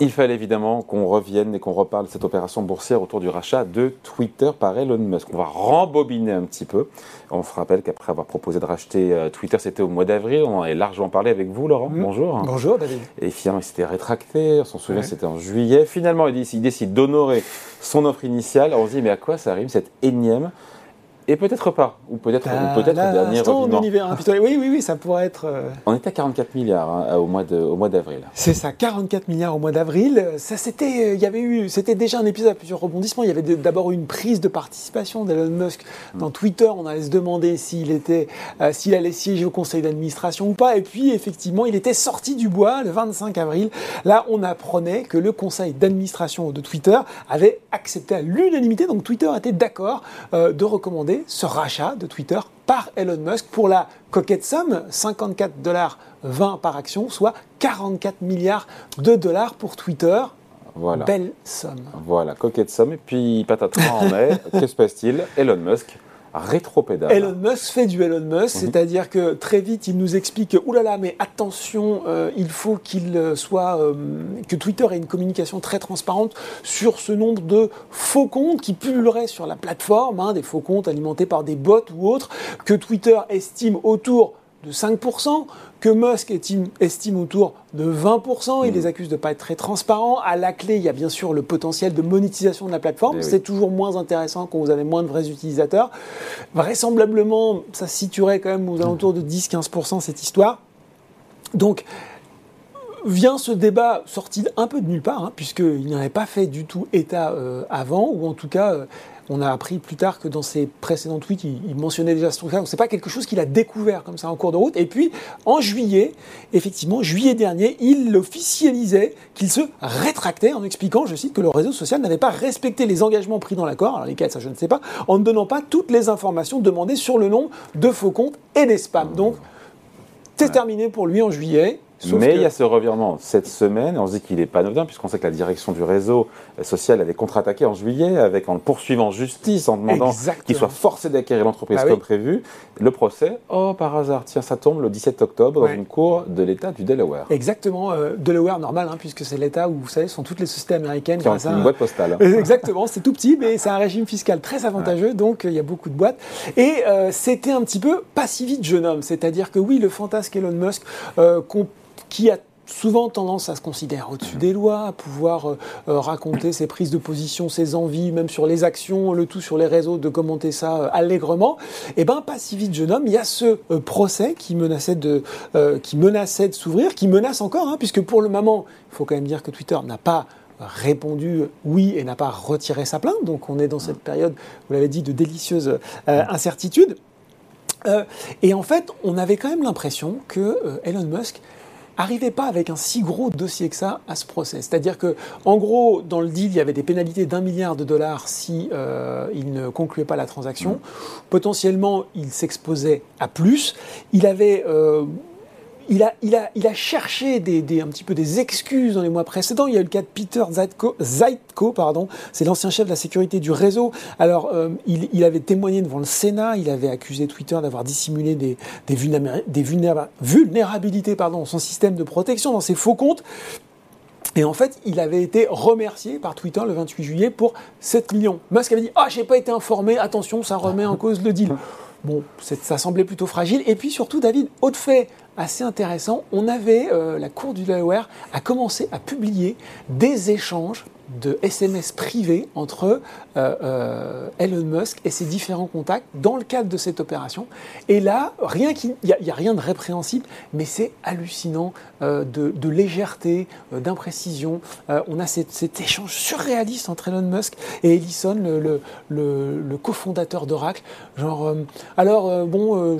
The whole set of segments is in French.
Il fallait évidemment qu'on revienne et qu'on reparle de cette opération boursière autour du rachat de Twitter par Elon Musk. On va rembobiner un petit peu. On se rappelle qu'après avoir proposé de racheter euh, Twitter, c'était au mois d'avril. On en a largement parlé avec vous, Laurent. Mmh. Bonjour. Bonjour, David. Et finalement, il s'était rétracté. On s'en souvient, c'était en juillet. Finalement, il décide, il décide d'honorer son offre initiale. On se dit, mais à quoi ça arrive cette énième et peut-être pas, ou peut-être peut le dernier revirement. Univers, oui, oui, oui, ça pourrait être. Euh, On était à 44 milliards hein, au mois de, au mois d'avril. C'est ça, 44 milliards au mois d'avril. Ça, c'était, il y avait eu, c'était déjà un épisode à plusieurs rebondissements. Il y avait d'abord eu une prise de participation d'Elon Musk dans Twitter. On allait se demander s'il était, euh, s'il allait siéger au conseil d'administration ou pas. Et puis, effectivement, il était sorti du bois le 25 avril. Là, on apprenait que le conseil d'administration de Twitter avait accepté à l'unanimité. Donc, Twitter était d'accord euh, de recommander ce rachat de Twitter par Elon Musk pour la coquette somme, 54 dollars 20 par action, soit 44 milliards de dollars pour Twitter. Voilà. Belle somme. Voilà, coquette somme. Et puis, patatras en mai, que se passe-t-il? Elon Musk rétropédale. Elon Musk fait du Elon Musk, mhm. c'est-à-dire que très vite il nous explique oulala, là là, mais attention, euh, il faut qu'il euh, soit euh, que Twitter ait une communication très transparente sur ce nombre de faux comptes qui pulluleraient sur la plateforme, hein, des faux comptes alimentés par des bots ou autres, que Twitter estime autour de 5%, que Musk estime, autour de 20%. Il mm. les accuse de ne pas être très transparents. À la clé, il y a bien sûr le potentiel de monétisation de la plateforme. Eh C'est toujours moins intéressant quand vous avez moins de vrais utilisateurs. Vraisemblablement, ça se situerait quand même aux alentours de 10-15% cette histoire. Donc, vient ce débat sorti un peu de nulle part, hein, puisqu'il n'y avait pas fait du tout état euh, avant, ou en tout cas, euh, on a appris plus tard que dans ses précédents tweets, il, mentionnait déjà ce truc-là. Donc, c'est pas quelque chose qu'il a découvert comme ça en cours de route. Et puis, en juillet, effectivement, juillet dernier, il officialisait qu'il se rétractait en expliquant, je cite, que le réseau social n'avait pas respecté les engagements pris dans l'accord, alors lesquels, ça je ne sais pas, en ne donnant pas toutes les informations demandées sur le nombre de faux comptes et des spams. Donc, c'est terminé pour lui en juillet. Mais il y a ce revirement cette semaine, on se dit qu'il n'est pas anodin, puisqu'on sait que la direction du réseau social avait contre-attaqué en juillet, avec, en le poursuivant en justice, en demandant qu'il soit forcé d'acquérir l'entreprise ah comme prévu. Le procès, oh par hasard, tiens, ça tombe le 17 octobre dans une cour de l'État du Delaware. Exactement, euh, Delaware normal, hein, puisque c'est l'État où, vous savez, sont toutes les sociétés américaines. C'est une boîte postale. Exactement, c'est tout petit, mais c'est un régime fiscal très avantageux, donc euh, il y a beaucoup de boîtes. Et euh, c'était un petit peu pas si vite jeune homme, c'est-à-dire que oui, le fantasque Elon Musk, qu'on qui a souvent tendance à se considérer au-dessus des lois, à pouvoir euh, euh, raconter ses prises de position, ses envies, même sur les actions, le tout sur les réseaux, de commenter ça euh, allègrement. Eh ben, pas si vite, jeune homme. Il y a ce procès qui menaçait de, qui menaçait de s'ouvrir, qui menace encore, hein, puisque pour le moment, il faut quand même dire que Twitter n'a pas répondu oui et n'a pas retiré sa plainte. Donc on est dans cette période, vous l'avez dit, de délicieuse incertitude. et en fait, on avait quand même l'impression que Elon Musk arrivait pas avec un si gros dossier que ça à ce procès. C'est-à-dire que, en gros, dans le deal, il y avait des pénalités d'un milliard de dollars si euh, il ne concluait pas la transaction. Mmh. Potentiellement, il s'exposait à plus. Il avait euh, il a, il a, il a cherché des, un petit peu des excuses dans les mois précédents. Il y a eu le cas de Peter Zaitko, pardon, c'est l'ancien chef de la sécurité du réseau. Alors, euh, il, avait témoigné devant le Sénat, il avait accusé Twitter d'avoir dissimulé des, vulnérabilités pardon, dans son système de protection, dans ses faux comptes. Et en fait, il avait été remercié par Twitter le 28 juillet pour 7 millions. Musk avait dit Ah, j'ai pas été informé, attention, ça remet en cause le deal. Bon, ça semblait plutôt fragile. Et puis surtout, David, autre fait assez intéressant, on avait, euh, la Cour du Delaware a commencé à publier des échanges de SMS privés entre euh, euh, Elon Musk et ses différents contacts dans le cadre de cette opération. Et là, rien il n'y a, rien de répréhensible, mais c'est hallucinant euh, de, légèreté, d'imprécision. on a cet, échange surréaliste entre Elon Musk et Ellison, le, le, cofondateur d'Oracle. Genre, alors, bon,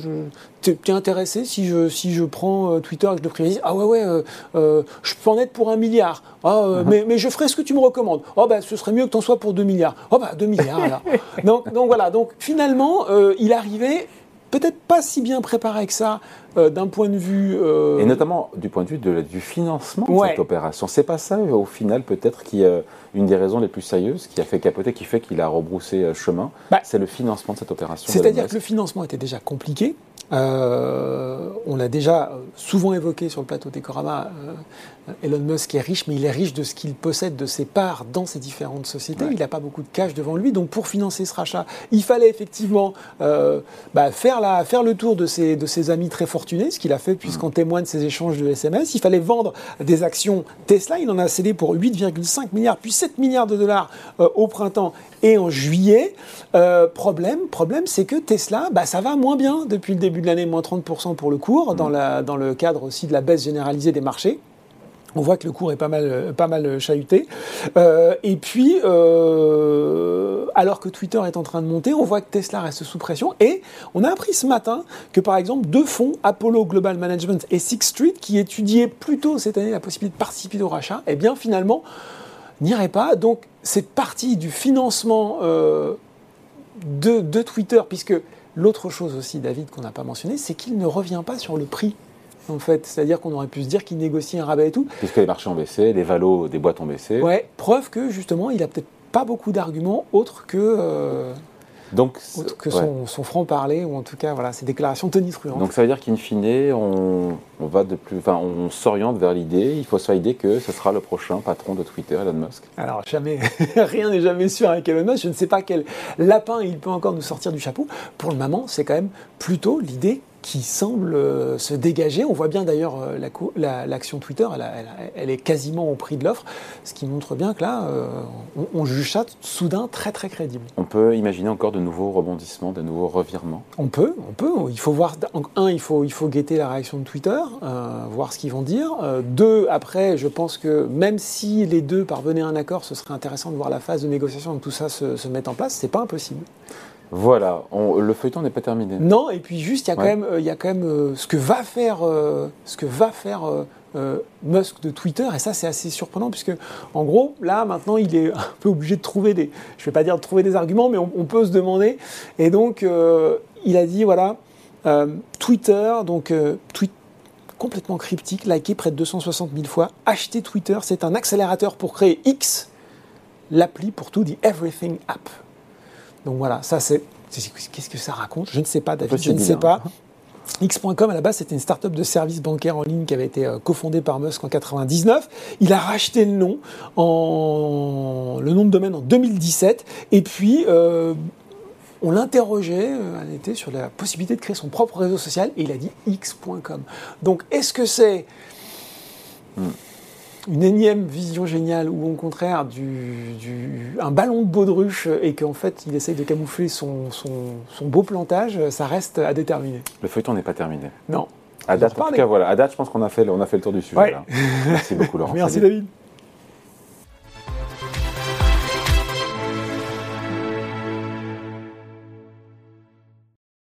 tu es intéressé si je, si je prends Twitter et que je le privatise? Ah ouais, ouais, je peux en être pour un milliard. Uh-huh. mais, mais je ferai ce que tu me recommandes. Oh, ben, ce serait mieux que tu en sois pour 2 milliards. Oh, ben, 2 milliards, là. donc, donc, voilà. Donc, finalement, euh, il arrivait peut-être pas si bien préparé que ça euh, d'un point de vue. Euh, Et notamment du point de vue de, du financement de cette opération. C'est pas ça, au final, peut-être, qui une des raisons les plus sérieuses qui a fait capoter, qui fait qu'il a rebroussé chemin. Bah, c'est le financement de cette opération. C'est-à-dire que le financement était déjà compliqué. Euh, on l'a déjà souvent évoqué sur le plateau d'Ecorama. Euh, Elon Musk est riche, mais il est riche de ce qu'il possède, de ses parts dans ces différentes sociétés. Il n'a pas beaucoup de cash devant lui. Donc, pour financer ce rachat, il fallait effectivement euh, bah, faire, la, faire le tour de ses, de ses amis très fortunés, ce qu'il a fait, puisqu'on témoigne de ses échanges de SMS. Il fallait vendre des actions Tesla. Il en a cédé pour 8,5 milliards, puis 7 milliards de dollars au printemps et en juillet. problème, problème c'est que Tesla, bah, ça va moins bien depuis le début de l'année, moins 30% pour le cours, dans, la, dans le cadre aussi de la baisse généralisée des marchés. On voit que le cours est pas mal, pas mal chahuté. Euh, et puis, euh, alors que Twitter est en train de monter, on voit que Tesla reste sous pression. Et on a appris ce matin que, par exemple, deux fonds, Apollo Global Management et Six Street, qui étudiaient plutôt cette année la possibilité de participer au rachat, eh bien, finalement, n'iraient pas. Donc, c'est partie du financement euh, de, de Twitter, puisque L'autre chose aussi, David, qu'on n'a pas mentionné, c'est qu'il ne revient pas sur le prix. En fait, c'est-à-dire qu'on aurait pu se dire qu'il négocie un rabais et tout. Puisque les marchés ont baissé, les valos des boîtes ont baissé. Ouais, preuve que justement, il a peut-être pas beaucoup d'arguments autres que euh, donc, que son, franc-parler, ou en tout cas, voilà, ses déclarations tonitruantes. Donc ça veut dire qu'in fine, on, on, va de plus, enfin, on s'oriente vers l'idée, il faut se l'idée que ce sera le prochain patron de Twitter, Elon Musk. Alors, jamais, rien n'est jamais sûr avec Elon Musk. Je ne sais pas quel lapin il peut encore nous sortir du chapeau. Pour le moment, c'est quand même plutôt l'idée qui semble euh, se dégager. On voit bien d'ailleurs euh, l'action Twitter, elle, est quasiment au prix de l'offre, ce qui montre bien que là, euh, on, juge ça soudain très très crédible. On peut imaginer encore de nouveaux rebondissements, de nouveaux revirements On peut, on peut. Il faut voir, un, il faut, il faut guetter la réaction de Twitter, voir ce qu'ils vont dire. deux, après, je pense que même si les deux parvenaient à un accord, ce serait intéressant de voir la phase de négociation, de tout ça se, se mettre en place. C'est pas impossible. Voilà, le feuilleton n'est pas terminé. Non, et puis juste, il y a quand même, euh, il y a quand même euh, ce que va faire, euh, ce que va faire Musk de Twitter, et ça c'est assez surprenant puisque, en gros, là maintenant, il est un peu obligé de trouver des, je vais pas dire de trouver des arguments, mais on, peut se demander. Et donc, il a dit voilà, Twitter, donc tweet complètement cryptique, liké près de 260 000 fois, acheter Twitter, c'est un accélérateur pour créer X, l'appli pour tout, dit Everything App. Donc voilà, ça c'est. Qu'est-ce que ça raconte? Je ne sais pas, David, je ne sais pas. X.com, à la base, c'était une start-up de services bancaires en ligne qui avait été euh, cofondée par Musk en 99. Il a racheté le nom, en, le nom de domaine en 2017. Et puis, euh, on l'interrogeait euh, un été sur la possibilité de créer son propre réseau social et il a dit X.com. Donc, est-ce que c'est. Hmm une énième vision géniale ou au contraire du, un ballon de baudruche et qu'en fait il essaye de camoufler son, son, beau plantage, ça reste à déterminer. Le feuilleton n'est pas terminé. Non. À date, en tout cas, voilà. À date, je pense qu'on a fait, on a fait le tour du sujet. Merci beaucoup, Laurent. Merci, David.